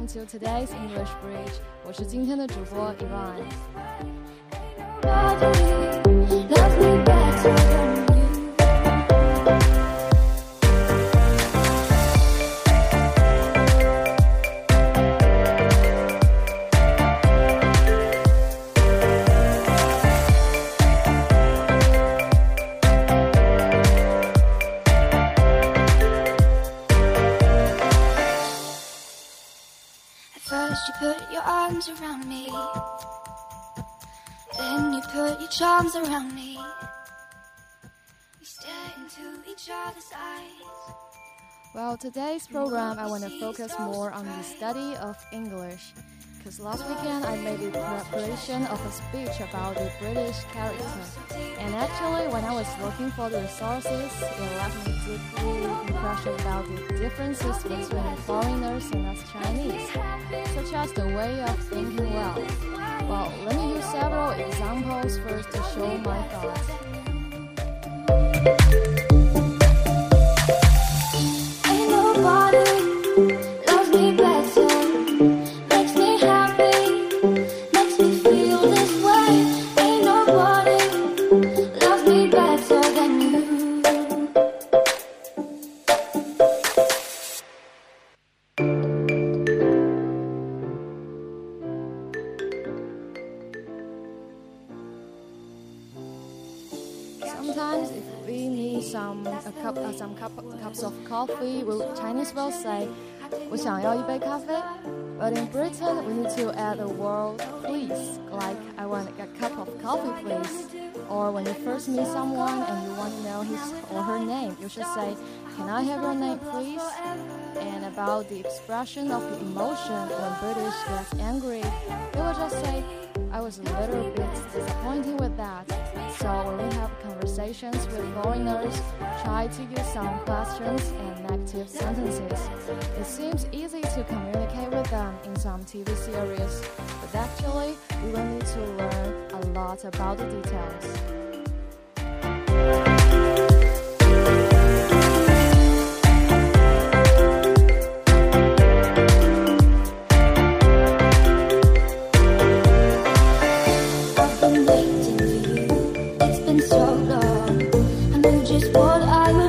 Welcome to today's English Bridge. 我是今天的主播 Ivan。 Well, today's program, I want to focus more on the study of English. Because last weekend I made a preparation of a speech about the British character. And actually, when I was looking for the resources, it left me deeply impressed about the differences between foreigners and us Chinese, such as the way of thinking well. Well, let me use several examples first to show my thoughts. coffee, we Chinese will say, 我想要一杯咖啡. But in Britain, we need to add a word please, like I want a cup of coffee, please. Or when you first meet someone and you want to know his or her name, you should say, Can I have your name, please? And about the expression of the emotion when British gets angry, they will just say, I was a little bit disappointed with that. So when we have conversations with foreigners, try to use some questions and negative sentences. It seems easy to communicate with them in some TV series, but actually, we will need to learn a lot about the details. I knew just what I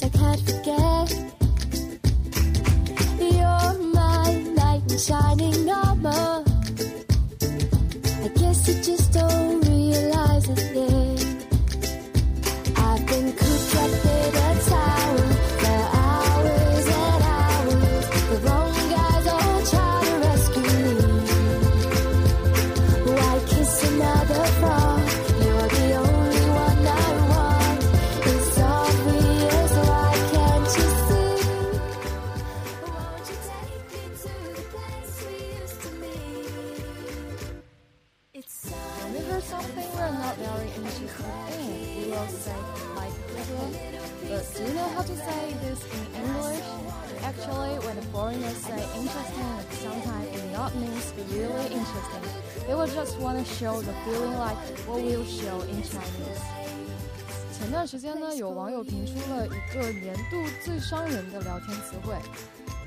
I can't forget. You're my shining When you say interesting, sometimes it not means really interesting. They will just want to show the feeling like what we'll show in Chinese. 前段时间呢，有网友评出了一个年度最伤人的聊天词汇，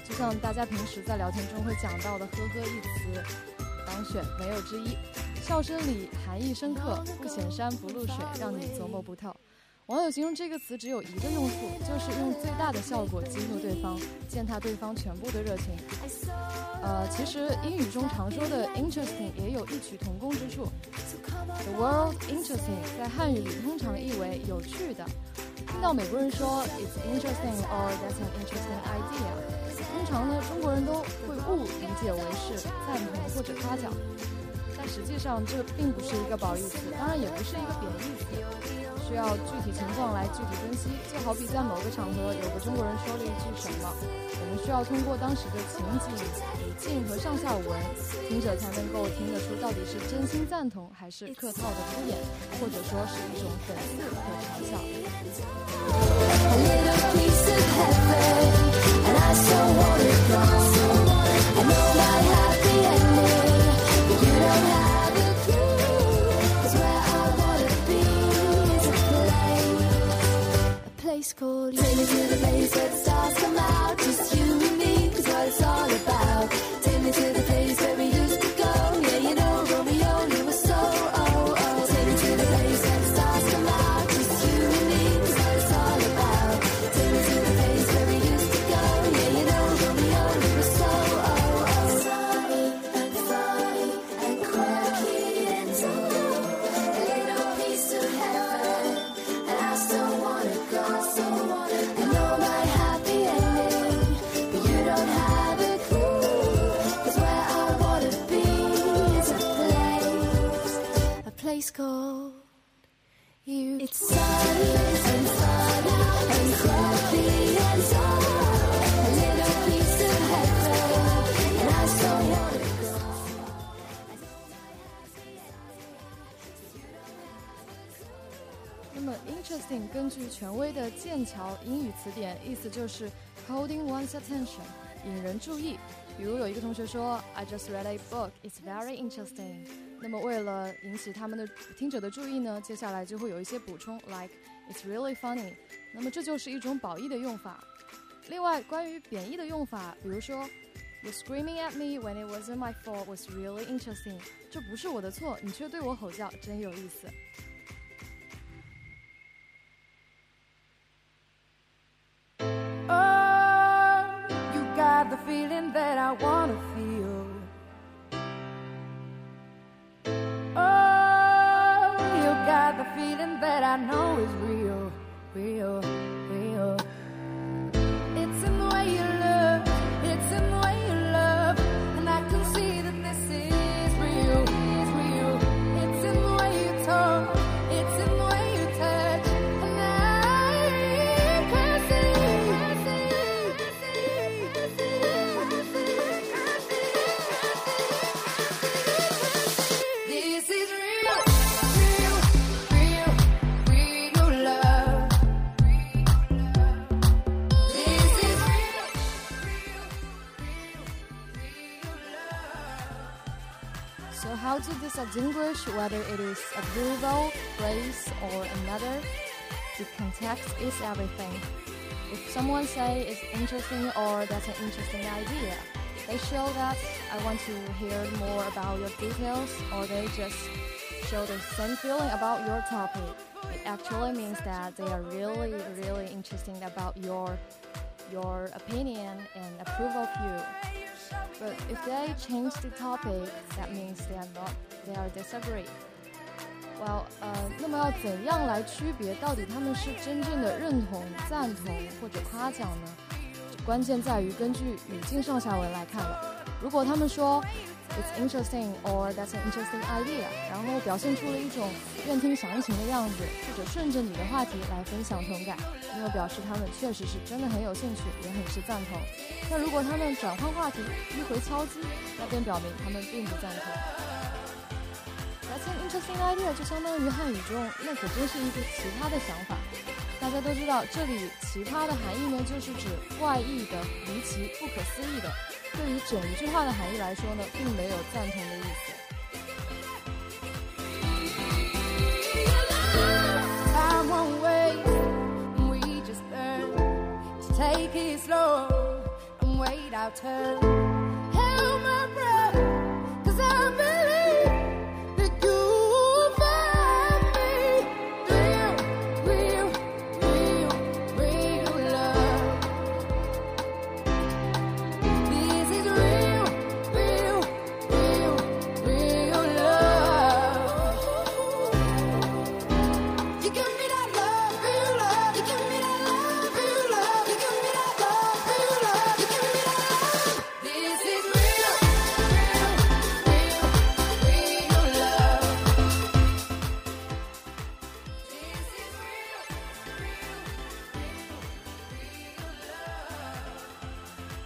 就像大家平时在聊天中会讲到的“呵呵”一词，当选没有之一。笑声里含义深刻，不显山不露水，让你琢磨不透。网友形容这个词只有一个用处，就是用最大的效果激怒对方，践踏对方全部的热情。呃，其实英语中常说的 interesting 也有异曲同工之处。The world interesting 在汉语里通常译为有趣的。听到美国人说 It's interesting or That's an interesting idea，通常呢中国人都会误理解为是赞同或者夸奖，实际上这并不是一个褒义词，当然也不是一个贬义词。需要具体情况来具体分析，就好比在某个场合有个中国人说了一句什么，我们需要通过当时的情景、语境和上下文，听者才能够听得出到底是真心赞同还是客套的敷衍，或者说是一种讽刺和嘲笑。Place called you. Take me to the place where the stars come out. Just you and me is what it's all about. Take me to the place 就是 holding one's attention，引人注意。比如有一个同学说，I just read a book, it's very interesting。那么为了引起他们的听者的注意呢，接下来就会有一些补充，like it's really funny。那么这就是一种褒义的用法。另外，关于贬义的用法，比如说，You screaming at me when it wasn't my fault was really interesting。这不是我的错，你却对我吼叫，真有意思。I wanna feel. Oh, you got the feeling that I know is real, real. Context is everything. If someone say it's interesting or that's an interesting idea, they show that I want to hear more about your details or they just show the same feeling about your topic. It actually means that they are really, really interested about your your opinion and approve of you. But if they change the topic, that means they are not, they are disagree. 哇呃，那么要怎样来区别到底他们是真正的认同、赞同或者夸奖呢？关键在于根据语境上下文来看了。如果他们说 "It's interesting" or "That's an interesting idea"，然后表现出了一种愿听详情的样子，或者顺着你的话题来分享同感，那么表示他们确实是真的很有兴趣，也很是赞同。那如果他们转换话题，迂回敲击，那便表明他们并不赞同。An interesting idea，就相当于汉语中“那可真是一个奇葩的想法”。大家都知道，这里“奇葩”的含义呢，就是指怪异的、离奇、不可思议的。对于整句话的含义来说呢，并没有赞同的意思。Time won't wait. We just learn to take it slow and wait our turn.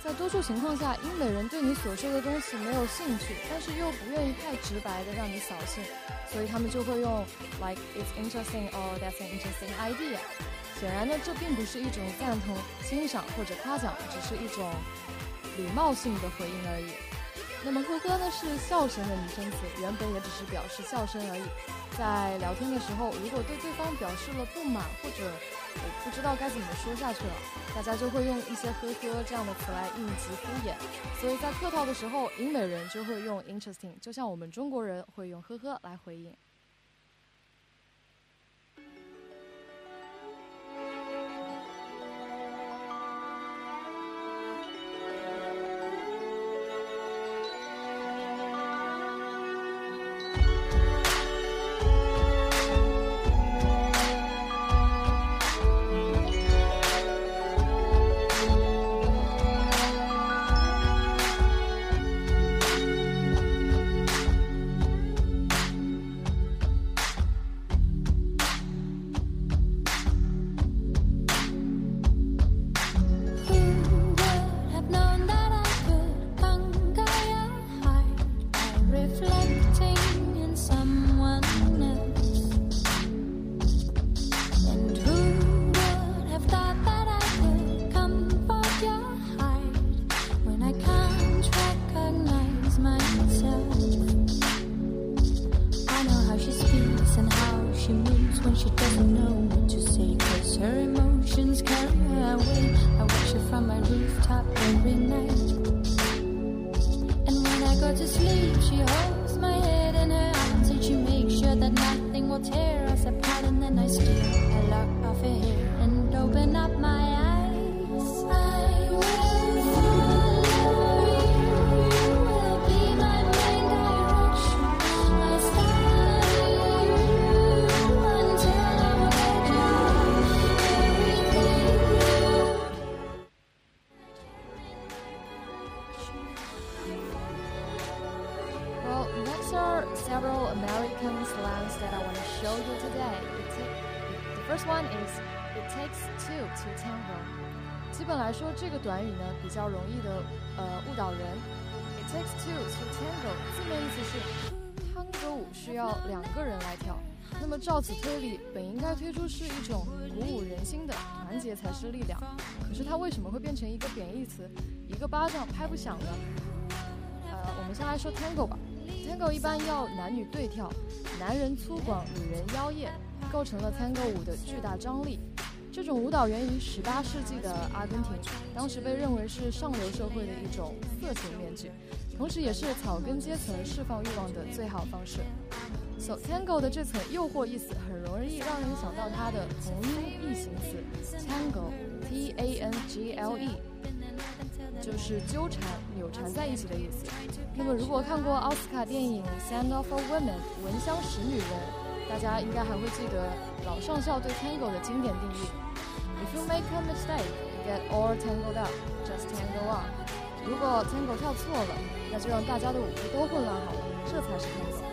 在多数情况下，英美人对你所说的东西没有兴趣，但是又不愿意太直白的让你扫兴，所以他们就会用 like it's interesting or that's an interesting idea。显然呢，这并不是一种赞同、欣赏或者夸奖，只是一种礼貌性的回应而已。那么呵呵呢是笑声的拟声词，原本也只是表示笑声而已。在聊天的时候，如果对对方表示了不满或者我不知道该怎么说下去了，大家就会用一些呵呵这样的词来应急敷衍。所以在客套的时候，英美人就会用 interesting，就像我们中国人会用呵呵来回应。She doesn't know what to say. Cause her emotions carry her away. I watch her from my rooftop every night. And when I go to sleep, she holds my head in her arms and she makes sure that nothing will tear us apart. And then I steal a lock off her hair and open up my 基本来说，这个短语呢比较容易的呃误导人。It takes two to tango 字面意思是探戈舞需要两个人来跳。那么照此推理，本应该推出是一种鼓舞人心的团结才是力量。可是它为什么会变成一个贬义词？一个巴掌拍不响呢？呃，我们先来说 tango 吧。Tango 一般要男女对跳，男人粗犷，女人妖艳，构成了 Tango 舞的巨大张力。这种舞蹈源于18世纪的阿根廷，当时被认为是上流社会的一种色情面具，同时也是草根阶层释放欲望的最好方式。So Tango 的这层诱惑意思很容易让人想到它的同音异形词 Tango，T A N G L E。就是纠缠、扭缠在一起的意思。那么，如果看过奥斯卡电影《Sound of a Woman》（闻香识女人），大家应该还会记得老上校对 tango 的经典定义：If you make a mistake, you get all tangled up. Just tangle on. 如果 tangle 跳错了，那就让大家的舞步都混乱好了，这才是 tangle。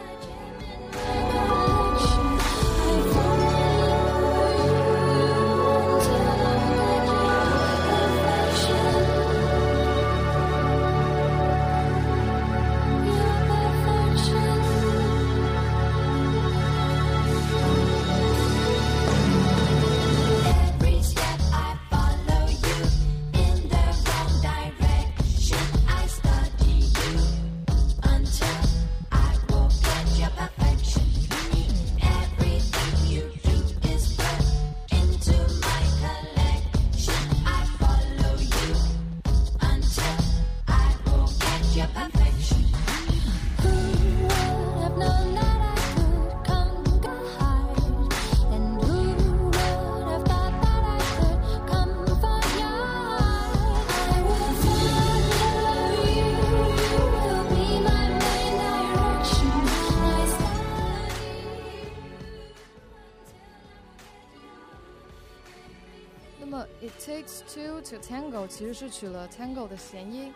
其实是取了 tango 的谐音，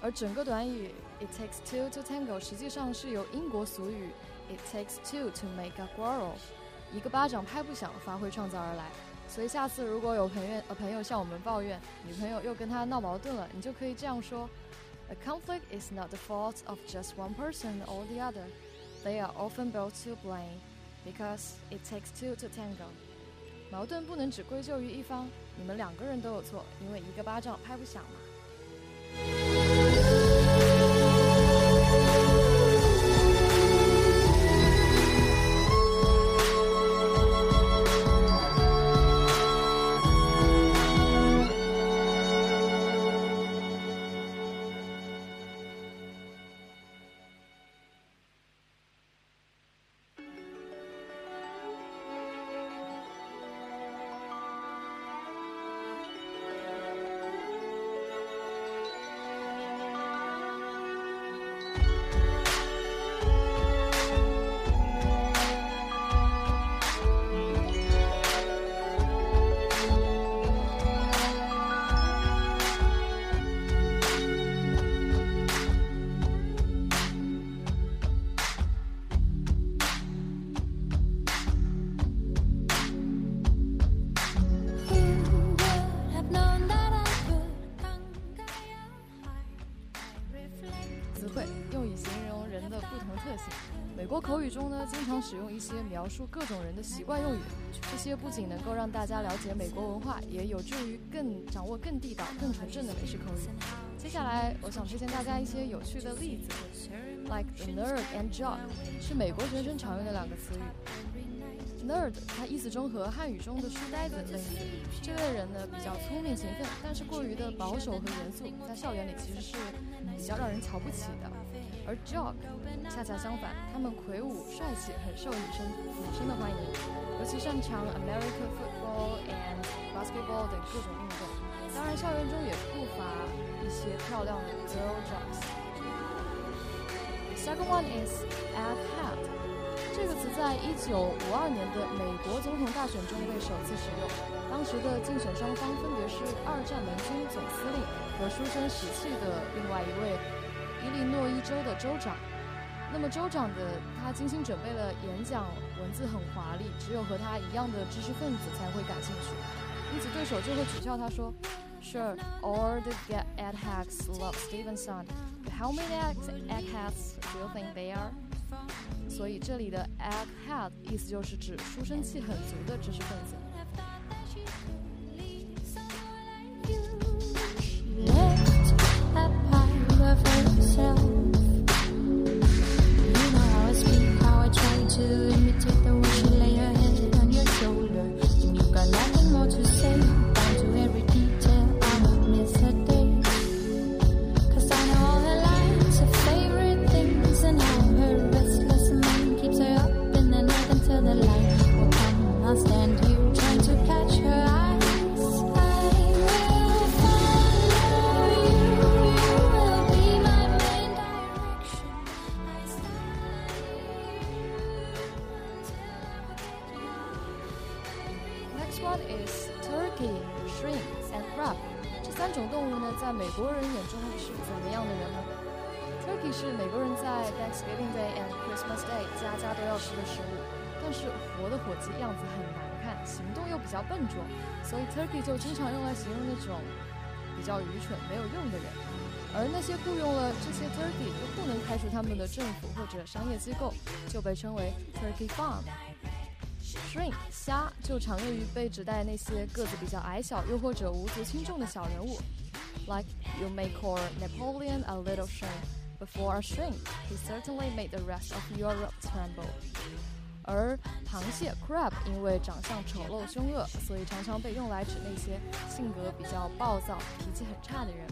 而整个短语 it takes two to tango 实际上是由英国俗语 it takes two to make a quarrel 一个巴掌拍不响发挥创造而来。所以下次如果有朋友呃朋友向我们抱怨女朋友又跟他闹矛盾了，你就可以这样说：A conflict is not the fault of just one person or the other. They are often both to blame because it takes two to tango. 矛盾不能只归咎于一方，你们两个人都有错，因为一个巴掌拍不响嘛。使用一些描述各种人的习惯用语，这些不仅能够让大家了解美国文化，也有助于更掌握更地道、更纯正的美式口语。接下来，我想推荐大家一些有趣的例子，like the nerd and jock 是美国学生常用的两个词语。Nerd，它意思中和汉语中的书呆子类似。这类人呢比较聪明勤奋，但是过于的保守和严肃，在校园里其实是比较让人瞧不起的。而 jock 恰恰相反，他们魁梧帅气，很受女生女生的欢迎，尤其擅长 American football and basketball 等各种运动。当然，校园中也不乏一些漂亮的 girl jocks。Second one is at hat。这个词在一九五二年的美国总统大选中被首次使用。当时的竞选双方分别是二战盟军总司令和书生时期的另外一位伊利诺伊州的州长。那么州长的他精心准备了演讲，文字很华丽，只有和他一样的知识分子才会感兴趣。因此对手就会取笑他说：“Sure, all the get eggheads love Stevenson. How many egg eggheads do you think they are?” 所以这里的 egghead 意思就是指书生气很足的知识分子。Herself. You know how I speak, how I try to What is turkey, shrimp, and crab。这三种动物呢，在美国人眼中是怎么样的人呢？Turkey 是美国人在 Thanksgiving Day and Christmas Day 家家都要吃的食物，但是活的火鸡样子很难看，行动又比较笨拙，所以 turkey 就经常用来形容那种比较愚蠢、没有用的人。而那些雇佣了这些 turkey 又不能开除他们的政府或者商业机构，就被称为 turkey farm。Shrimp 虾就常用于被指代那些个子比较矮小又或者无足轻重的小人物，like you may call Napoleon a little shrimp. Before a shrimp, he certainly made the rest of Europe tremble. 而螃蟹 crab 因为长相丑陋凶恶，所以常常被用来指那些性格比较暴躁、脾气很差的人。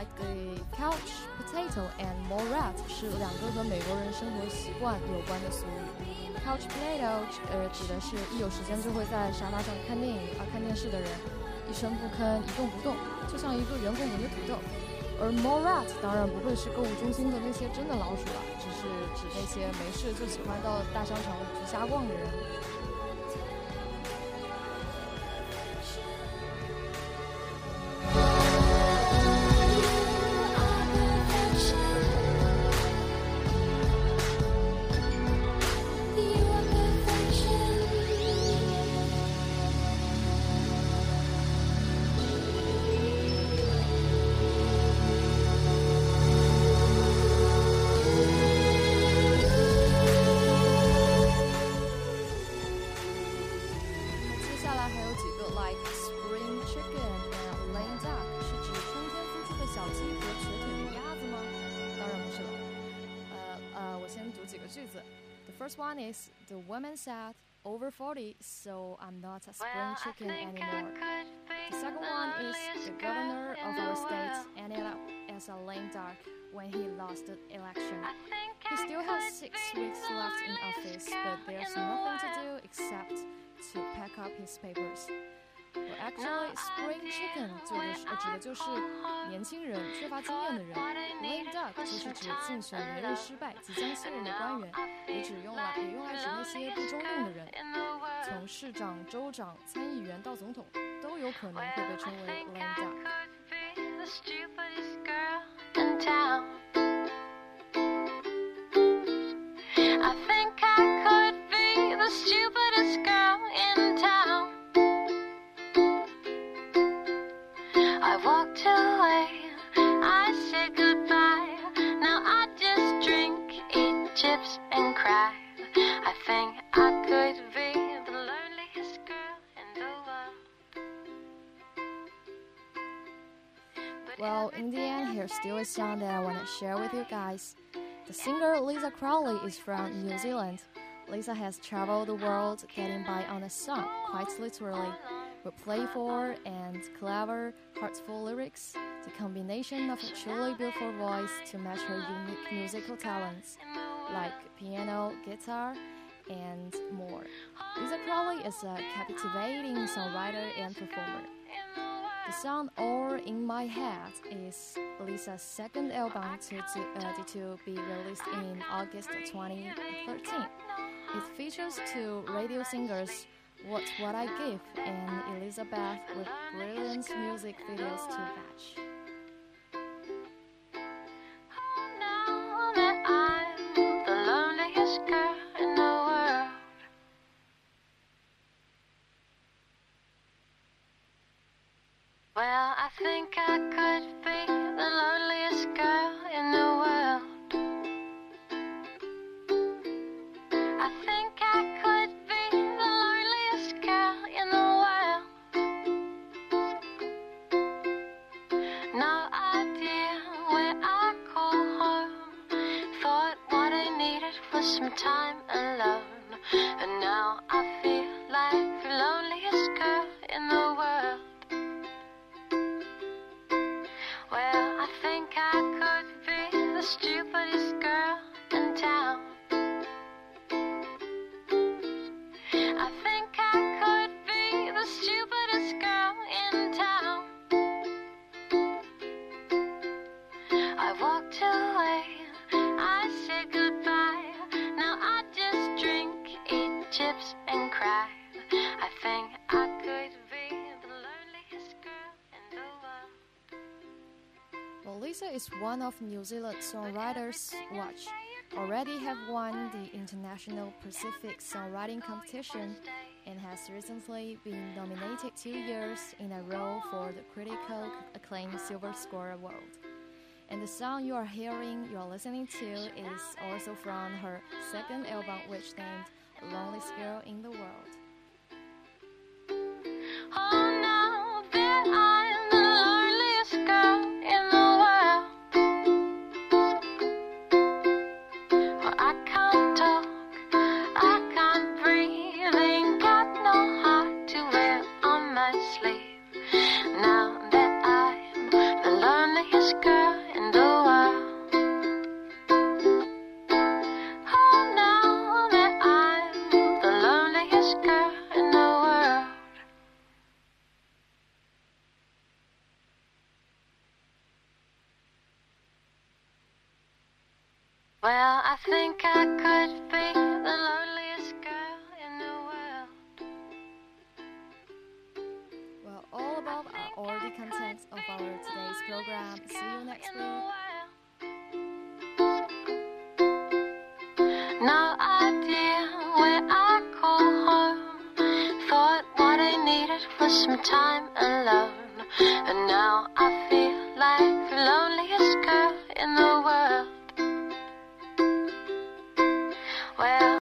Like the couch potato and more rat 是两个和美国人生活习惯有关的俗语。Couch potato 呃指的是一有时间就会在沙发上看电影啊看电视的人，一声不吭一动不动，就像一个圆滚滚的土豆。而 more rat 当然不会是购物中心的那些真的老鼠了，只是指那些没事就喜欢到大商场里去瞎逛的人。First one is the woman said, over 40, so I'm not a spring chicken anymore. The second one is the governor of our state ended up as a lame duck when he lost the election. He still has six weeks left in office, but there's nothing to do except to pack up his papers. Actually, spring chicken 指的是呃指的就是年轻人、缺乏经验的人。Lame duck 就是指竞选连任失败、即将卸任的官员，也只用来也用来指那些不中用的人。从市长、州长、参议员到总统，都有可能会被称为 lame duck。I think I could be the in the end, here's still a song that I want to share with you guys. The singer Lisa Crowley is from New Zealand. Lisa has traveled the world getting by on a song, quite literally. With playful and clever, heartful lyrics, the combination of a truly beautiful voice to match her unique musical talents, like piano, guitar, and more. Lisa Crowley is a captivating songwriter and performer. The song All in My Head is Lisa's second album to, to, uh, to be released in August 2013. It features two radio singers, What's What I Give and Elizabeth, with brilliant music videos to match. Think I could be Well, Lisa is one of New Zealand songwriters watch. Already have won the International Pacific Songwriting Competition and has recently been nominated two years in a row for the critical acclaimed Silver Score Award. And the song you are hearing, you are listening to, is also from her second album, which named Loneliest Girl in the World.